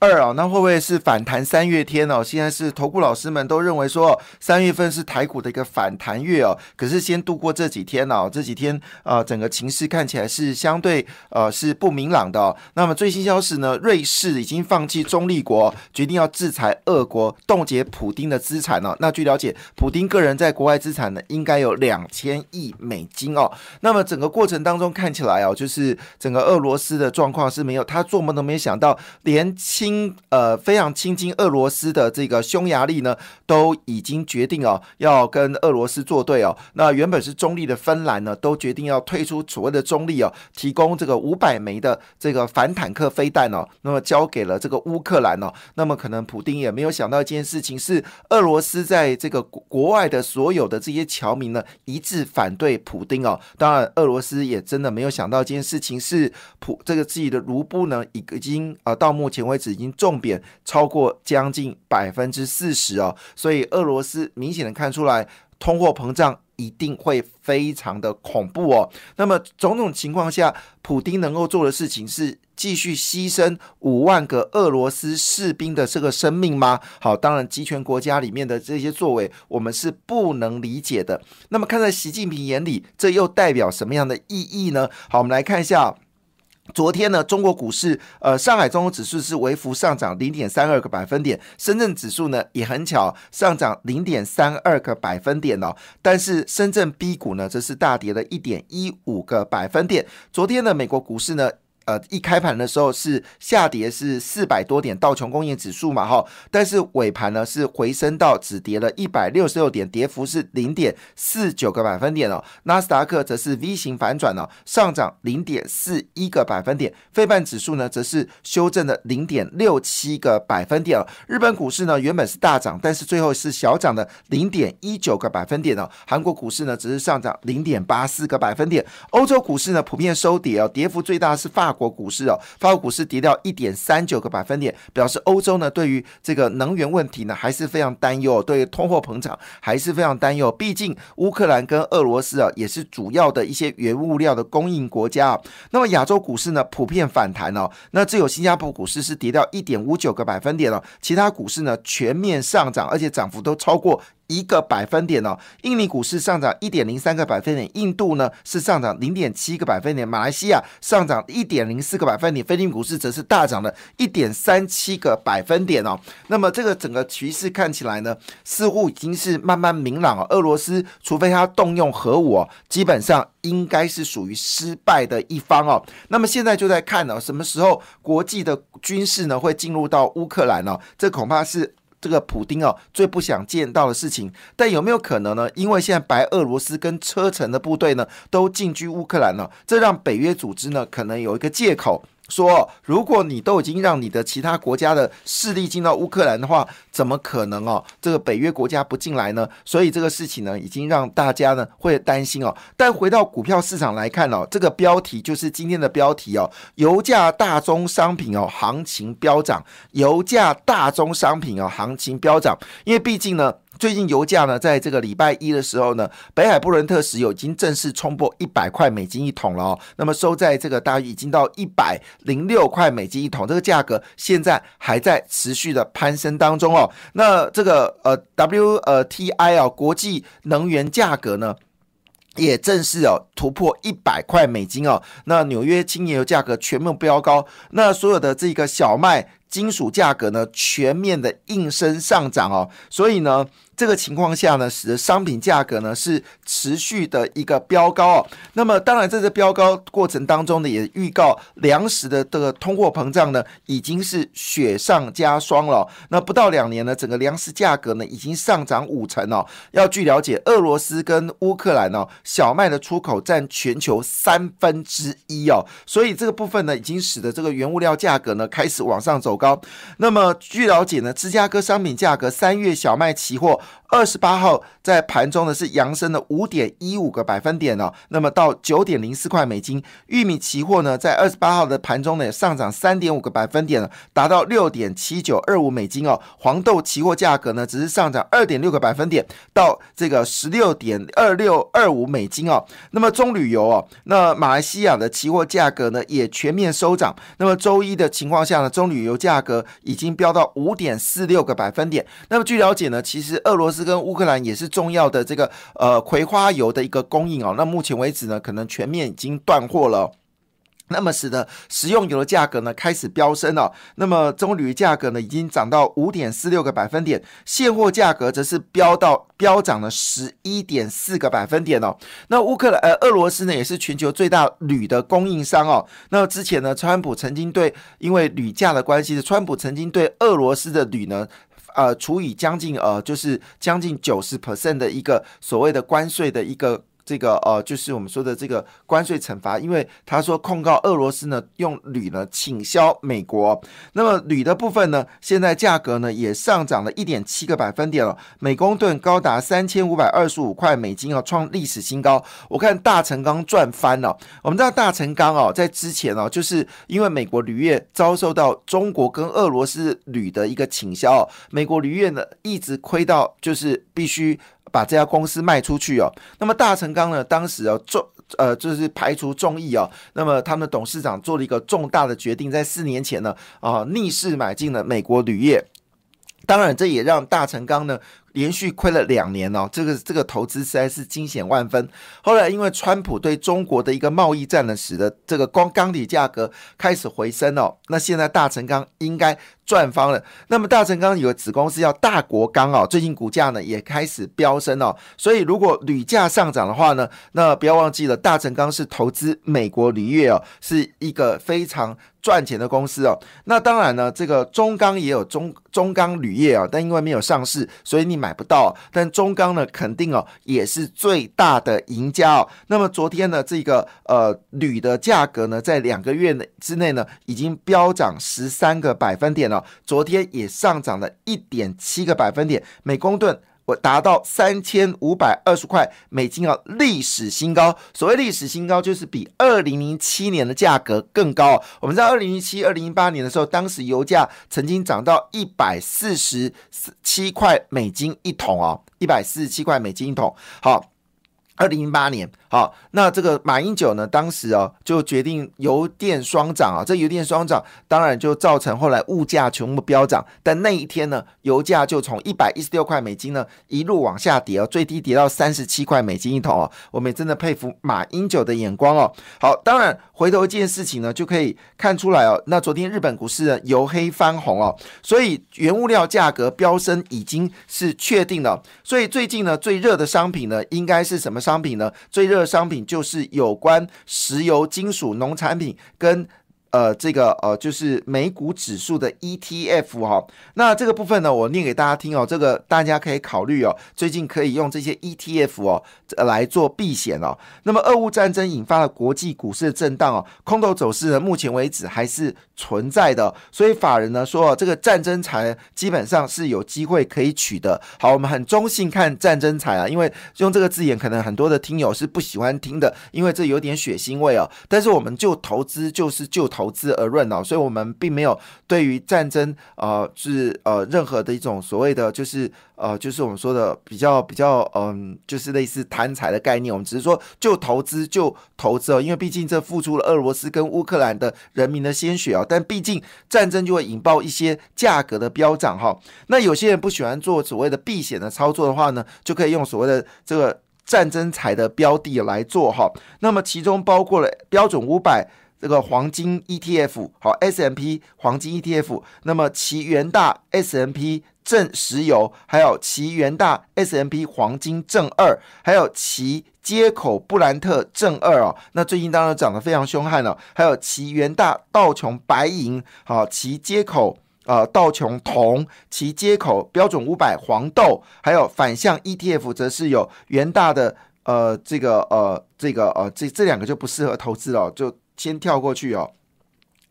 二啊，那会不会是反弹三月天哦？现在是投顾老师们都认为说，三月份是台股的一个反弹月哦。可是先度过这几天哦，这几天呃，整个情势看起来是相对呃是不明朗的。那么最新消息呢，瑞士已经放弃中立国，决定要制裁俄国，冻结普丁的资产哦。那据了解，普丁个人在国外资产呢，应该有两千亿美金哦。那么整个过程当中看起来哦，就是整个俄罗斯的状况是没有，他做梦都没想到，连亲。亲呃非常亲近俄罗斯的这个匈牙利呢，都已经决定哦要跟俄罗斯作对哦。那原本是中立的芬兰呢，都决定要退出所谓的中立哦，提供这个五百枚的这个反坦克飞弹哦，那么交给了这个乌克兰哦。那么可能普丁也没有想到一件事情，是俄罗斯在这个国外的所有的这些侨民呢一致反对普丁哦。当然，俄罗斯也真的没有想到一件事情，是普这个自己的卢布呢已已经呃到目前为止。已经重贬超过将近百分之四十哦，所以俄罗斯明显的看出来通货膨胀一定会非常的恐怖哦。那么种种情况下，普丁能够做的事情是继续牺牲五万个俄罗斯士兵的这个生命吗？好，当然集权国家里面的这些作为，我们是不能理解的。那么看在习近平眼里，这又代表什么样的意义呢？好，我们来看一下。昨天呢，中国股市，呃，上海综合指数是微幅上涨零点三二个百分点，深圳指数呢也很巧上涨零点三二个百分点哦，但是深圳 B 股呢则是大跌了一点一五个百分点。昨天呢美国股市呢？呃，一开盘的时候是下跌，是四百多点道琼工业指数嘛，哈，但是尾盘呢是回升到只跌了一百六十六点，跌幅是零点四九个百分点哦。纳斯达克则是 V 型反转了，上涨零点四一个百分点。费半指数呢则是修正了零点六七个百分点哦。日本股市呢原本是大涨，但是最后是小涨的零点一九个百分点哦。韩国股市呢只是上涨零点八四个百分点。欧洲股市呢普遍收跌哦，跌幅最大是法。国股市哦，法国股市跌掉一点三九个百分点，表示欧洲呢对于这个能源问题呢还是非常担忧，对通货膨胀还是非常担忧。毕竟乌克兰跟俄罗斯啊也是主要的一些原物料的供应国家啊。那么亚洲股市呢普遍反弹哦，那只有新加坡股市是跌掉一点五九个百分点了，其他股市呢全面上涨，而且涨幅都超过。一个百分点哦，印尼股市上涨一点零三个百分点，印度呢是上涨零点七个百分点，马来西亚上涨一点零四个百分点，菲律宾股市则是大涨了一点三七个百分点哦。那么这个整个趋势看起来呢，似乎已经是慢慢明朗了。俄罗斯除非他动用核武，基本上应该是属于失败的一方哦。那么现在就在看呢，什么时候国际的军事呢会进入到乌克兰呢？这恐怕是。这个普丁哦最不想见到的事情，但有没有可能呢？因为现在白俄罗斯跟车臣的部队呢都进军乌克兰了，这让北约组织呢可能有一个借口。说，如果你都已经让你的其他国家的势力进到乌克兰的话，怎么可能哦？这个北约国家不进来呢？所以这个事情呢，已经让大家呢会担心哦。但回到股票市场来看哦，这个标题就是今天的标题哦，油价大宗商品哦行情飙涨，油价大宗商品哦行情飙涨，因为毕竟呢。最近油价呢，在这个礼拜一的时候呢，北海布伦特石油已经正式冲破一百块美金一桶了哦。那么收在这个大约已经到一百零六块美金一桶，这个价格现在还在持续的攀升当中哦。那这个呃 W 呃 TI 啊，国际能源价格呢，也正式哦突破一百块美金哦。那纽约轻油价格全面飙高，那所有的这个小麦、金属价格呢，全面的应声上涨哦。所以呢。这个情况下呢，使得商品价格呢是持续的一个飙高哦。那么当然，在这飙高过程当中呢，也预告粮食的这个通货膨胀呢已经是雪上加霜了。那不到两年呢，整个粮食价格呢已经上涨五成哦。要据了解，俄罗斯跟乌克兰哦，小麦的出口占全球三分之一哦，所以这个部分呢，已经使得这个原物料价格呢开始往上走高。那么据了解呢，芝加哥商品价格三月小麦期货。二十八号在盘中呢是扬升了五点一五个百分点哦，那么到九点零四块美金。玉米期货呢在二十八号的盘中呢也上涨三点五个百分点了，达到六点七九二五美金哦。黄豆期货价格呢只是上涨二点六个百分点，到这个十六点二六二五美金哦。那么中旅游哦，那马来西亚的期货价格呢也全面收涨。那么周一的情况下呢，中旅游价格已经飙到五点四六个百分点。那么据了解呢，其实俄罗斯跟乌克兰也是重要的这个呃葵花油的一个供应哦。那目前为止呢，可能全面已经断货了。那么使得食用油的价格呢开始飙升了。那么中铝价格呢已经涨到五点四六个百分点，现货价格则是飙到飙涨了十一点四个百分点哦。那乌克兰呃俄罗斯呢也是全球最大铝的供应商哦。那之前呢，川普曾经对因为铝价的关系，川普曾经对俄罗斯的铝呢呃除以将近呃就是将近九十 percent 的一个所谓的关税的一个。这个呃，就是我们说的这个关税惩罚，因为他说控告俄罗斯呢用铝呢倾销美国，那么铝的部分呢，现在价格呢也上涨了一点七个百分点了，每公吨高达三千五百二十五块美金哦，创历史新高。我看大成钢赚翻了。我们知道大成钢哦，在之前哦，就是因为美国铝业遭受到中国跟俄罗斯铝的一个倾销，美国铝业呢一直亏到就是必须。把这家公司卖出去哦，那么大成钢呢？当时哦重呃就是排除众议哦，那么他们的董事长做了一个重大的决定，在四年前呢啊逆势买进了美国铝业，当然这也让大成钢呢。连续亏了两年哦，这个这个投资实在是惊险万分。后来因为川普对中国的一个贸易战呢，使得这个光钢铁价格开始回升哦。那现在大成钢应该赚方了。那么大成钢有个子公司叫大国钢哦，最近股价呢也开始飙升哦。所以如果铝价上涨的话呢，那不要忘记了，大成钢是投资美国铝业哦，是一个非常赚钱的公司哦。那当然呢，这个中钢也有中中钢铝业啊，但因为没有上市，所以你。买不到，但中钢呢，肯定哦也是最大的赢家哦。那么昨天呢，这个呃铝的价格呢，在两个月内之内呢，已经飙涨十三个百分点了。昨天也上涨了一点七个百分点，每公吨。我达到三千五百二十块美金啊，历史新高。所谓历史新高，就是比二零零七年的价格更高。我们在二零零七、二零零八年的时候，当时油价曾经涨到一百四十七块美金一桶哦，一百四十七块美金一桶。好。二零零八年，好，那这个马英九呢，当时哦就决定油电双涨啊，这油电双涨当然就造成后来物价全部飙涨，但那一天呢，油价就从一百一十六块美金呢一路往下跌哦，最低跌到三十七块美金一桶哦，我们也真的佩服马英九的眼光哦。好，当然回头一件事情呢，就可以看出来哦，那昨天日本股市呢由黑翻红哦，所以原物料价格飙升已经是确定了，所以最近呢最热的商品呢应该是什么？商品呢，最热商品就是有关石油、金属、农产品跟。呃，这个呃，就是美股指数的 ETF 哈，那这个部分呢，我念给大家听哦，这个大家可以考虑哦，最近可以用这些 ETF 哦来做避险哦。那么，俄乌战争引发了国际股市的震荡哦，空头走势呢，目前为止还是存在的，所以法人呢说，这个战争财基本上是有机会可以取得。好，我们很中性看战争财啊，因为用这个字眼，可能很多的听友是不喜欢听的，因为这有点血腥味哦。但是我们就投资就是就投。投资而论哦，所以我们并没有对于战争呃是呃任何的一种所谓的就是呃就是我们说的比较比较嗯就是类似贪财的概念，我们只是说就投资就投资哦，因为毕竟这付出了俄罗斯跟乌克兰的人民的鲜血啊，但毕竟战争就会引爆一些价格的飙涨哈。那有些人不喜欢做所谓的避险的操作的话呢，就可以用所谓的这个战争财的标的来做哈。那么其中包括了标准五百。这个黄金 ETF 好，S M P 黄金 ETF，那么其元大 S M P 正石油，还有其元大 S M P 黄金正二，还有其接口布兰特正二哦，那最近当然涨得非常凶悍了。还有其元大道琼白银，好，其接口呃道琼铜，其接口标准五百黄豆，还有反向 ETF 则是有元大的呃这个呃这个呃这这两个就不适合投资了，就。先跳过去哦。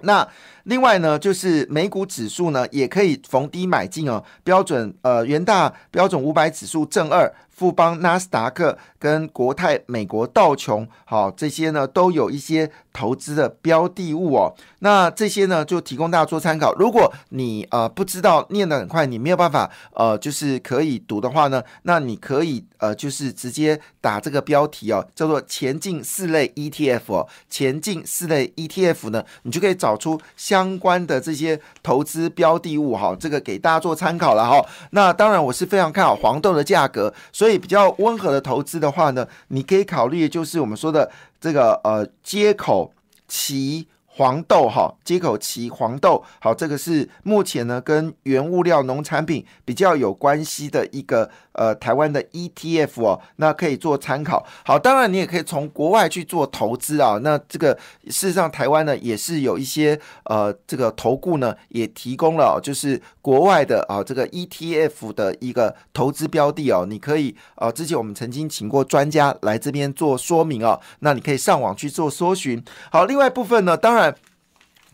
那另外呢，就是美股指数呢，也可以逢低买进哦。标准呃，元大标准五百指数正二。富邦、纳斯达克跟国泰、美国道琼，好，这些呢都有一些投资的标的物哦。那这些呢就提供大家做参考。如果你呃不知道念得很快，你没有办法呃就是可以读的话呢，那你可以呃就是直接打这个标题哦，叫做前进四类 ETF 哦，前进四类 ETF 呢，你就可以找出相关的这些投资标的物哈，这个给大家做参考了哈。那当然我是非常看好黄豆的价格。所以比较温和的投资的话呢，你可以考虑就是我们说的这个呃接口期。黄豆哈，接口期黄豆好，这个是目前呢跟原物料农产品比较有关系的一个呃台湾的 ETF 哦，那可以做参考。好，当然你也可以从国外去做投资啊。那这个事实上台湾呢也是有一些呃这个投顾呢也提供了就是国外的啊这个 ETF 的一个投资标的哦，你可以呃之前我们曾经请过专家来这边做说明哦，那你可以上网去做搜寻。好，另外一部分呢，当然。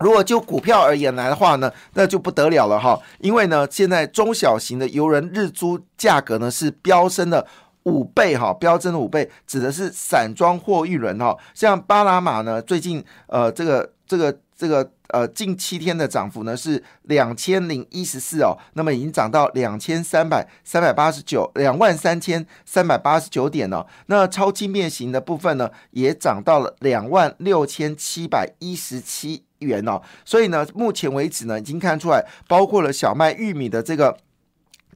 如果就股票而言来的话呢，那就不得了了哈，因为呢，现在中小型的游轮日租价格呢是飙升了五倍哈，飙升了五倍，指的是散装货运轮哈，像巴拿马呢，最近呃这个这个这个呃近七天的涨幅呢是两千零一十四哦，那么已经涨到两千三百三百八十九两万三千三百八十九点了，那超轻便型的部分呢也涨到了两万六千七百一十七。元哦，所以呢，目前为止呢，已经看出来，包括了小麦、玉米的这个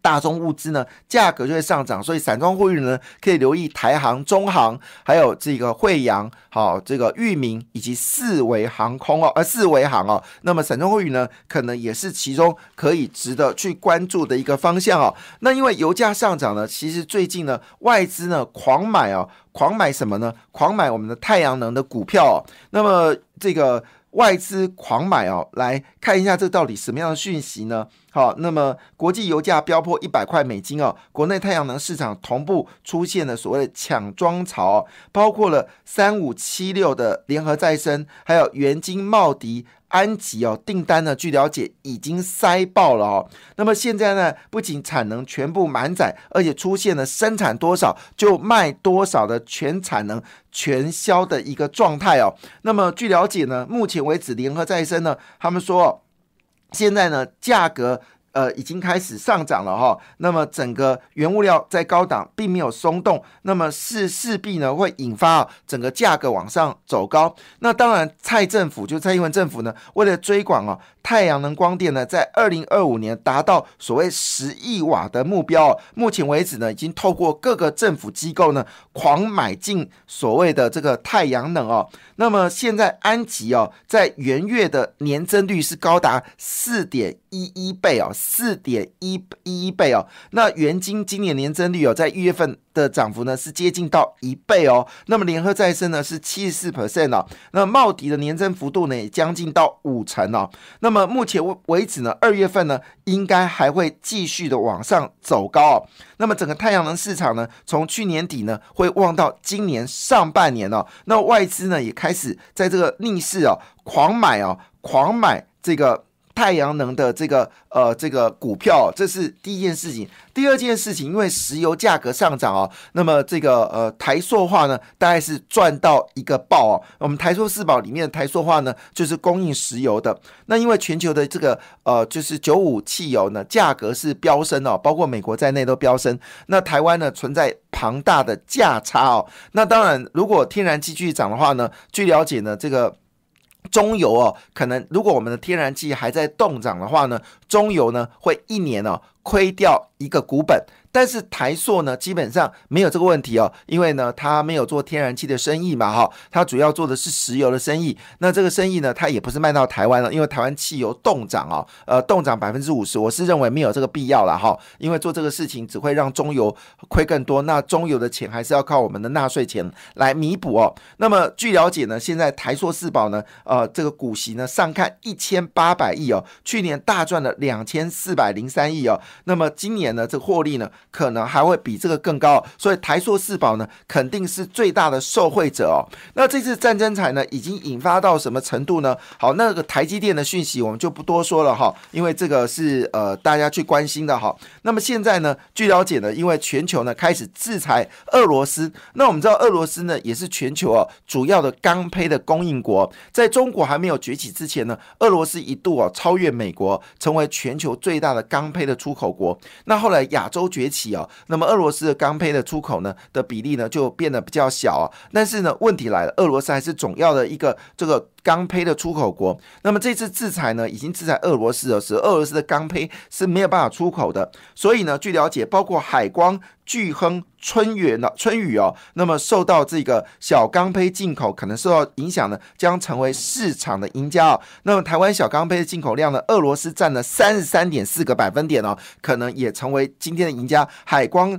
大宗物资呢，价格就会上涨。所以散装货运呢，可以留意台航、中航，还有这个惠阳，好，这个裕民以及四维航空哦，呃，四维航哦。那么散装货运呢，可能也是其中可以值得去关注的一个方向哦。那因为油价上涨呢，其实最近呢，外资呢狂买哦，狂买什么呢？狂买我们的太阳能的股票哦。那么这个。外资狂买哦，来看一下这到底什么样的讯息呢？好，那么国际油价飙破一百块美金哦，国内太阳能市场同步出现了所谓的抢装潮，包括了三五七六的联合再生，还有元晶茂迪。安吉哦，订单呢？据了解已经塞爆了哦。那么现在呢，不仅产能全部满载，而且出现了生产多少就卖多少的全产能全销的一个状态哦。那么据了解呢，目前为止联合再生呢，他们说现在呢价格。呃，已经开始上涨了哈，那么整个原物料在高档并没有松动，那么是势必呢会引发整个价格往上走高。那当然，蔡政府就蔡英文政府呢，为了追广哦太阳能光电呢，在二零二五年达到所谓十亿瓦的目标，目前为止呢，已经透过各个政府机构呢狂买进所谓的这个太阳能哦。那么现在安吉哦，在元月的年增率是高达四点一一倍哦。四点一一倍哦，那元金今年年增率哦，在一月份的涨幅呢是接近到一倍哦。那么联合再生呢是七十四 percent 哦，那茂迪的年增幅度呢也将近到五成哦。那么目前为止呢，二月份呢应该还会继续的往上走高哦。那么整个太阳能市场呢，从去年底呢会望到今年上半年哦。那外资呢也开始在这个逆势哦狂买哦，狂买这个。太阳能的这个呃这个股票，这是第一件事情。第二件事情，因为石油价格上涨哦，那么这个呃台塑化呢，大概是赚到一个爆哦。我们台塑四宝里面的台塑化呢，就是供应石油的。那因为全球的这个呃就是九五汽油呢，价格是飙升哦，包括美国在内都飙升。那台湾呢存在庞大的价差哦。那当然，如果天然气继续涨的话呢，据了解呢，这个。中油哦，可能如果我们的天然气还在动涨的话呢，中油呢会一年哦亏掉一个股本。但是台塑呢，基本上没有这个问题哦，因为呢，它没有做天然气的生意嘛，哈，它主要做的是石油的生意。那这个生意呢，它也不是卖到台湾了，因为台湾汽油冻涨哦，呃，冻涨百分之五十，我是认为没有这个必要了哈，因为做这个事情只会让中油亏更多，那中油的钱还是要靠我们的纳税钱来弥补哦。那么据了解呢，现在台塑四宝呢，呃，这个股息呢上看一千八百亿哦，去年大赚了两千四百零三亿哦，那么今年呢，这个获利呢可能还会比这个更高，所以台塑四宝呢肯定是最大的受惠者哦。那这次战争财呢已经引发到什么程度呢？好，那个台积电的讯息我们就不多说了哈，因为这个是呃大家去关心的哈。那么现在呢，据了解呢，因为全球呢开始制裁俄罗斯，那我们知道俄罗斯呢也是全球哦主要的钢胚的供应国，在中国还没有崛起之前呢，俄罗斯一度哦超越美国，成为全球最大的钢胚的出口口国。那后来亚洲崛起哦，那么俄罗斯的钢胚的出口呢的比例呢就变得比较小啊。但是呢，问题来了，俄罗斯还是总要的一个这个。钢坯的出口国，那么这次制裁呢，已经制裁俄罗斯了，使俄罗斯的钢坯是没有办法出口的。所以呢，据了解，包括海光、巨亨、春源呢、春雨哦，那么受到这个小钢胚进口可能受到影响呢，将成为市场的赢家哦。那么台湾小钢胚的进口量呢，俄罗斯占了三十三点四个百分点哦，可能也成为今天的赢家。海光、